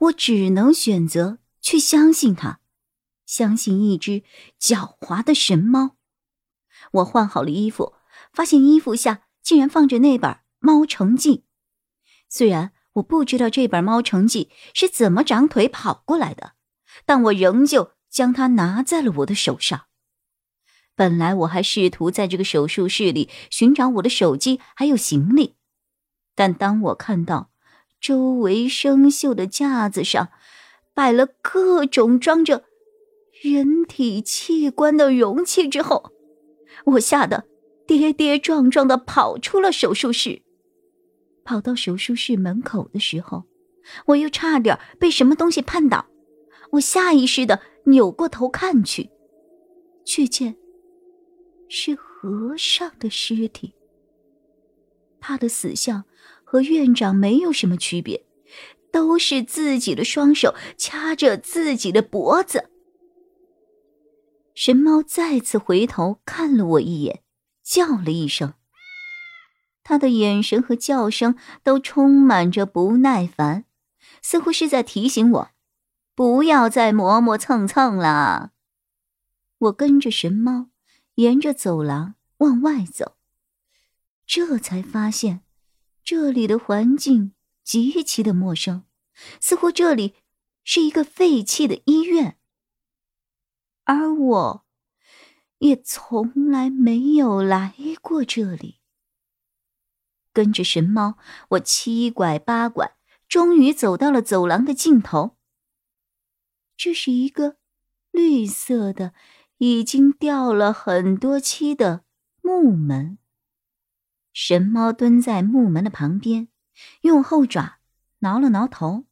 我只能选择去相信他，相信一只狡猾的神猫。我换好了衣服，发现衣服下竟然放着那本《猫城记》。虽然我不知道这本《猫城记》是怎么长腿跑过来的，但我仍旧将它拿在了我的手上。本来我还试图在这个手术室里寻找我的手机还有行李，但当我看到……周围生锈的架子上，摆了各种装着人体器官的容器。之后，我吓得跌跌撞撞的跑出了手术室。跑到手术室门口的时候，我又差点被什么东西绊倒。我下意识的扭过头看去，却见是和尚的尸体。他的死相。和院长没有什么区别，都是自己的双手掐着自己的脖子。神猫再次回头看了我一眼，叫了一声。他的眼神和叫声都充满着不耐烦，似乎是在提醒我，不要再磨磨蹭蹭了。我跟着神猫，沿着走廊往外走，这才发现。这里的环境极其的陌生，似乎这里是一个废弃的医院，而我也从来没有来过这里。跟着神猫，我七拐八拐，终于走到了走廊的尽头。这是一个绿色的、已经掉了很多漆的木门。神猫蹲在木门的旁边，用后爪挠了挠头，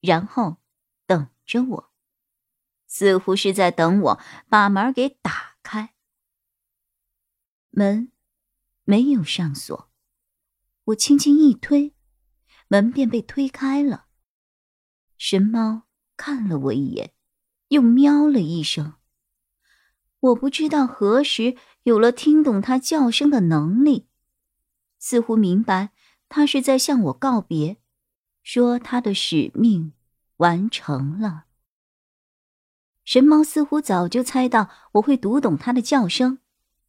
然后等着我，似乎是在等我把门给打开。门没有上锁，我轻轻一推，门便被推开了。神猫看了我一眼，又喵了一声。我不知道何时有了听懂它叫声的能力。似乎明白，他是在向我告别，说他的使命完成了。神猫似乎早就猜到我会读懂他的叫声，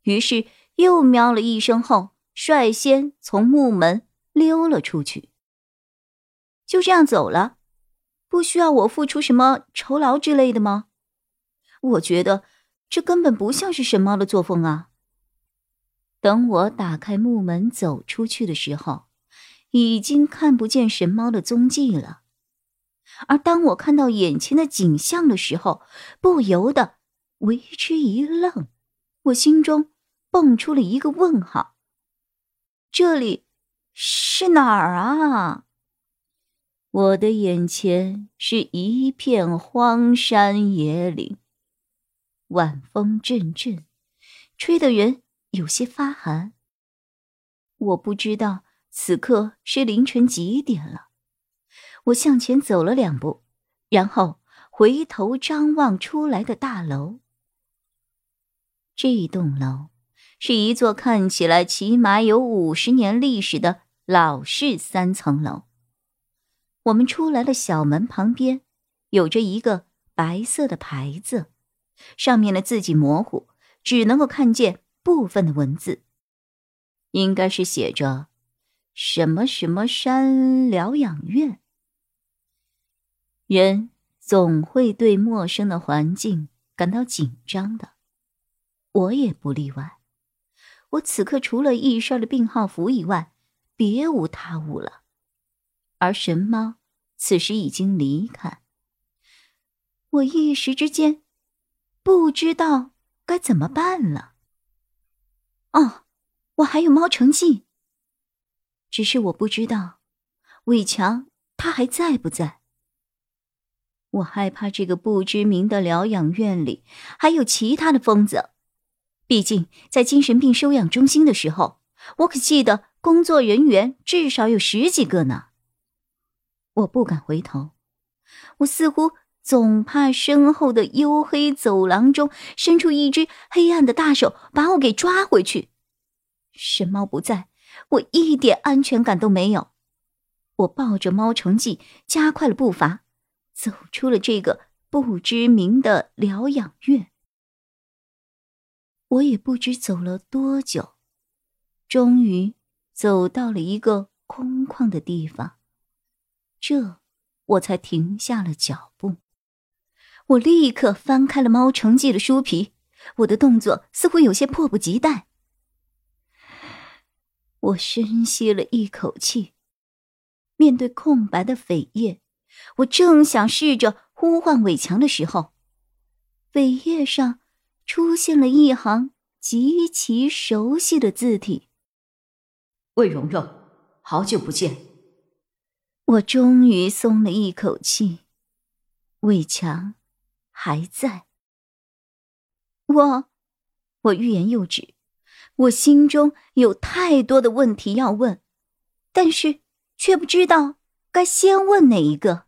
于是又喵了一声后，率先从木门溜了出去。就这样走了，不需要我付出什么酬劳之类的吗？我觉得这根本不像是神猫的作风啊。等我打开木门走出去的时候，已经看不见神猫的踪迹了。而当我看到眼前的景象的时候，不由得为之一愣，我心中蹦出了一个问号：这里是哪儿啊？我的眼前是一片荒山野岭，晚风阵阵，吹得人。有些发寒。我不知道此刻是凌晨几点了。我向前走了两步，然后回头张望出来的大楼。这栋楼是一座看起来起码有五十年历史的老式三层楼。我们出来的小门旁边有着一个白色的牌子，上面的字迹模糊，只能够看见。部分的文字，应该是写着“什么什么山疗养院”。人总会对陌生的环境感到紧张的，我也不例外。我此刻除了易事的病号服以外，别无他物了。而神猫此时已经离开，我一时之间不知道该怎么办了。哦，我还有猫成记。只是我不知道，伟强他还在不在。我害怕这个不知名的疗养院里还有其他的疯子。毕竟在精神病收养中心的时候，我可记得工作人员至少有十几个呢。我不敢回头，我似乎总怕身后的黝黑走廊中伸出一只黑暗的大手把我给抓回去。神猫不在，我一点安全感都没有。我抱着猫成记，加快了步伐。走出了这个不知名的疗养院，我也不知走了多久，终于走到了一个空旷的地方，这我才停下了脚步。我立刻翻开了《猫城记》的书皮，我的动作似乎有些迫不及待。我深吸了一口气，面对空白的扉页。我正想试着呼唤伟强的时候，扉页上出现了一行极其熟悉的字体：“魏蓉蓉，好久不见。”我终于松了一口气，伟强还在。我，我欲言又止，我心中有太多的问题要问，但是却不知道。该先问哪一个？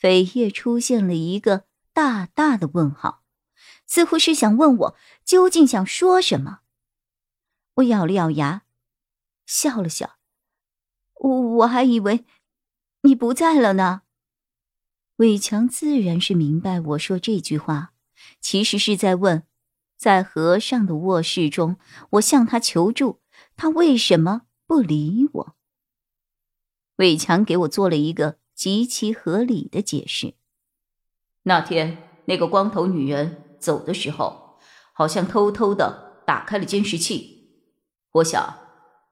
扉页出现了一个大大的问号，似乎是想问我究竟想说什么。我咬了咬牙，笑了笑。我我还以为你不在了呢。伟强自然是明白我说这句话，其实是在问，在和尚的卧室中，我向他求助，他为什么不理我？伟强给我做了一个极其合理的解释。那天那个光头女人走的时候，好像偷偷的打开了监视器。我想，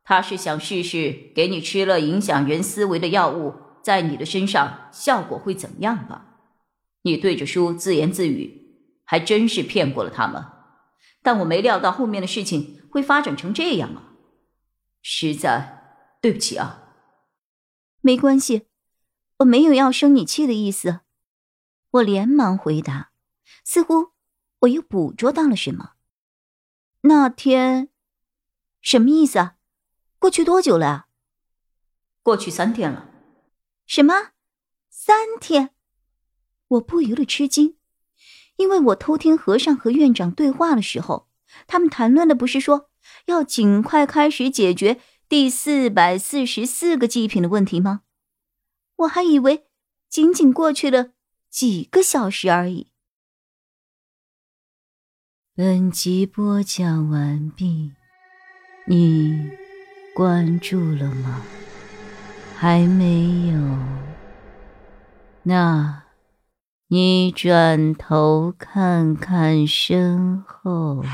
她是想试试给你吃了影响人思维的药物，在你的身上效果会怎么样吧？你对着书自言自语，还真是骗过了他们。但我没料到后面的事情会发展成这样啊！实在对不起啊。没关系，我没有要生你气的意思。我连忙回答，似乎我又捕捉到了什么。那天，什么意思啊？过去多久了啊？过去三天了。什么？三天？我不由得吃惊，因为我偷听和尚和院长对话的时候，他们谈论的不是说要尽快开始解决。第四百四十四个祭品的问题吗？我还以为仅仅过去了几个小时而已。本集播讲完毕，你关注了吗？还没有？那，你转头看看身后。